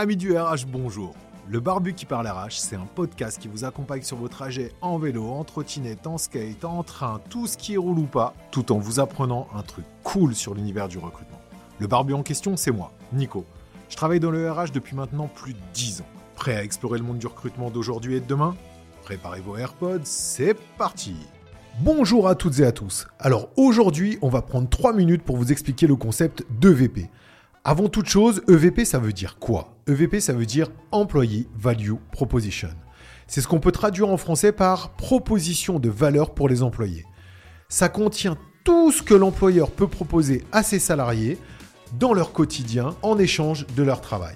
Amis du RH, bonjour. Le Barbu qui parle RH, c'est un podcast qui vous accompagne sur vos trajets en vélo, en trottinette, en skate, en train, tout ce qui roule ou pas, tout en vous apprenant un truc cool sur l'univers du recrutement. Le Barbu en question, c'est moi, Nico. Je travaille dans le RH depuis maintenant plus de 10 ans. Prêt à explorer le monde du recrutement d'aujourd'hui et de demain? Préparez vos AirPods, c'est parti Bonjour à toutes et à tous. Alors aujourd'hui, on va prendre 3 minutes pour vous expliquer le concept d'EVP. Avant toute chose, EVP, ça veut dire quoi? EVP, ça veut dire Employee Value Proposition. C'est ce qu'on peut traduire en français par proposition de valeur pour les employés. Ça contient tout ce que l'employeur peut proposer à ses salariés dans leur quotidien en échange de leur travail.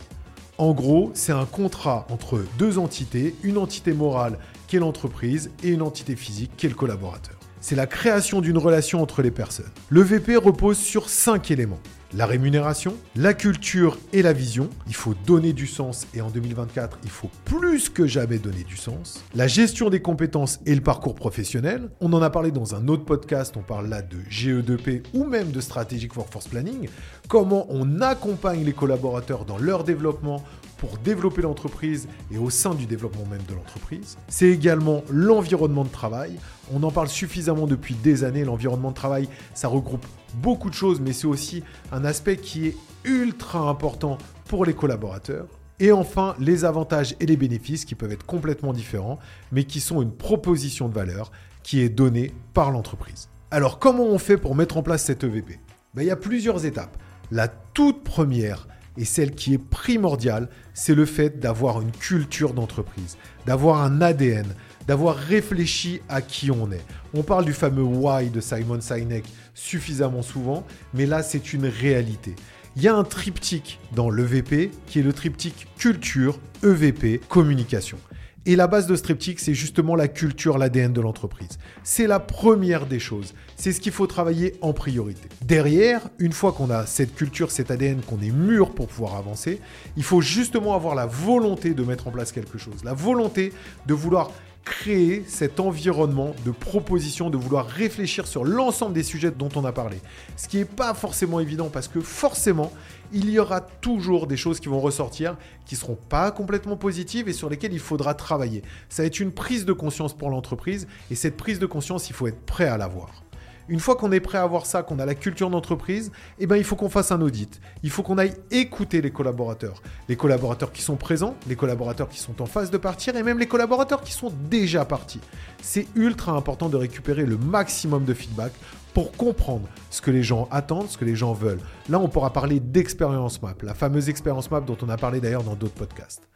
En gros, c'est un contrat entre deux entités, une entité morale qui est l'entreprise et une entité physique qui est le collaborateur. C'est la création d'une relation entre les personnes. Le VP repose sur cinq éléments la rémunération, la culture et la vision. Il faut donner du sens et en 2024, il faut plus que jamais donner du sens. La gestion des compétences et le parcours professionnel. On en a parlé dans un autre podcast, on parle là de GE2P ou même de Strategic Workforce Planning. Comment on accompagne les collaborateurs dans leur développement pour développer l'entreprise et au sein du développement même de l'entreprise. C'est également l'environnement de travail. On en parle suffisamment depuis des années. L'environnement de travail, ça regroupe beaucoup de choses, mais c'est aussi un aspect qui est ultra important pour les collaborateurs. Et enfin, les avantages et les bénéfices qui peuvent être complètement différents, mais qui sont une proposition de valeur qui est donnée par l'entreprise. Alors, comment on fait pour mettre en place cette EVP ben, Il y a plusieurs étapes. La toute première, et celle qui est primordiale, c'est le fait d'avoir une culture d'entreprise, d'avoir un ADN, d'avoir réfléchi à qui on est. On parle du fameux why de Simon Sinek suffisamment souvent, mais là c'est une réalité. Il y a un triptyque dans l'EVP qui est le triptyque culture, EVP, communication. Et la base de Striptic, c'est justement la culture, l'ADN de l'entreprise. C'est la première des choses. C'est ce qu'il faut travailler en priorité. Derrière, une fois qu'on a cette culture, cet ADN, qu'on est mûr pour pouvoir avancer, il faut justement avoir la volonté de mettre en place quelque chose. La volonté de vouloir créer cet environnement de proposition, de vouloir réfléchir sur l'ensemble des sujets dont on a parlé. Ce qui n'est pas forcément évident parce que forcément, il y aura toujours des choses qui vont ressortir qui ne seront pas complètement positives et sur lesquelles il faudra travailler. Ça va être une prise de conscience pour l'entreprise et cette prise de conscience, il faut être prêt à l'avoir. Une fois qu'on est prêt à avoir ça, qu'on a la culture d'entreprise, eh ben, il faut qu'on fasse un audit. Il faut qu'on aille écouter les collaborateurs. Les collaborateurs qui sont présents, les collaborateurs qui sont en phase de partir et même les collaborateurs qui sont déjà partis. C'est ultra important de récupérer le maximum de feedback pour comprendre ce que les gens attendent, ce que les gens veulent. Là, on pourra parler d'expérience map, la fameuse expérience map dont on a parlé d'ailleurs dans d'autres podcasts.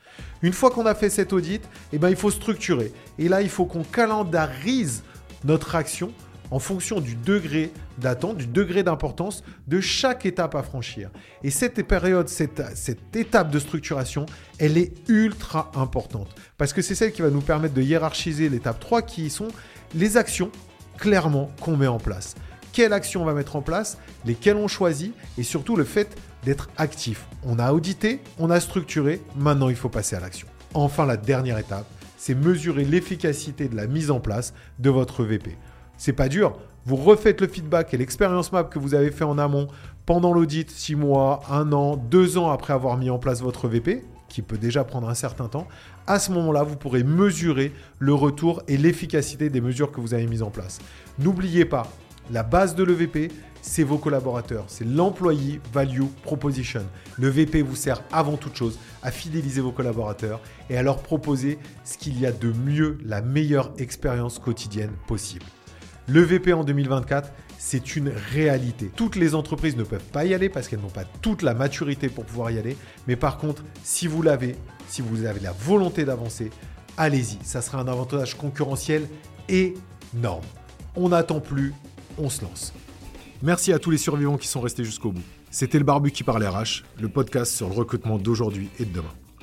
Une fois qu'on a fait cet audit, eh ben, il faut structurer. Et là, il faut qu'on calendarise notre action en fonction du degré d'attente, du degré d'importance de chaque étape à franchir. Et cette période, cette, étape de structuration, elle est ultra importante parce que c'est celle qui va nous permettre de hiérarchiser l'étape 3 qui sont les actions clairement qu'on met en place. Quelle action on va mettre en place, lesquelles on choisit et surtout le fait d'être actif. On a audité, on a structuré, maintenant il faut passer à l'action. Enfin, la dernière étape, c'est mesurer l'efficacité de la mise en place de votre VP. C'est pas dur. Vous refaites le feedback et l'expérience map que vous avez fait en amont pendant l'audit, 6 mois, 1 an, 2 ans après avoir mis en place votre VP, qui peut déjà prendre un certain temps. À ce moment-là, vous pourrez mesurer le retour et l'efficacité des mesures que vous avez mises en place. N'oubliez pas, la base de l'EVP, c'est vos collaborateurs, c'est l'employee value proposition. Le VP vous sert avant toute chose à fidéliser vos collaborateurs et à leur proposer ce qu'il y a de mieux, la meilleure expérience quotidienne possible. Le VP en 2024, c'est une réalité. Toutes les entreprises ne peuvent pas y aller parce qu'elles n'ont pas toute la maturité pour pouvoir y aller. Mais par contre, si vous l'avez, si vous avez la volonté d'avancer, allez-y. Ça sera un avantage concurrentiel énorme. On n'attend plus, on se lance. Merci à tous les survivants qui sont restés jusqu'au bout. C'était le Barbu qui parle RH, le podcast sur le recrutement d'aujourd'hui et de demain.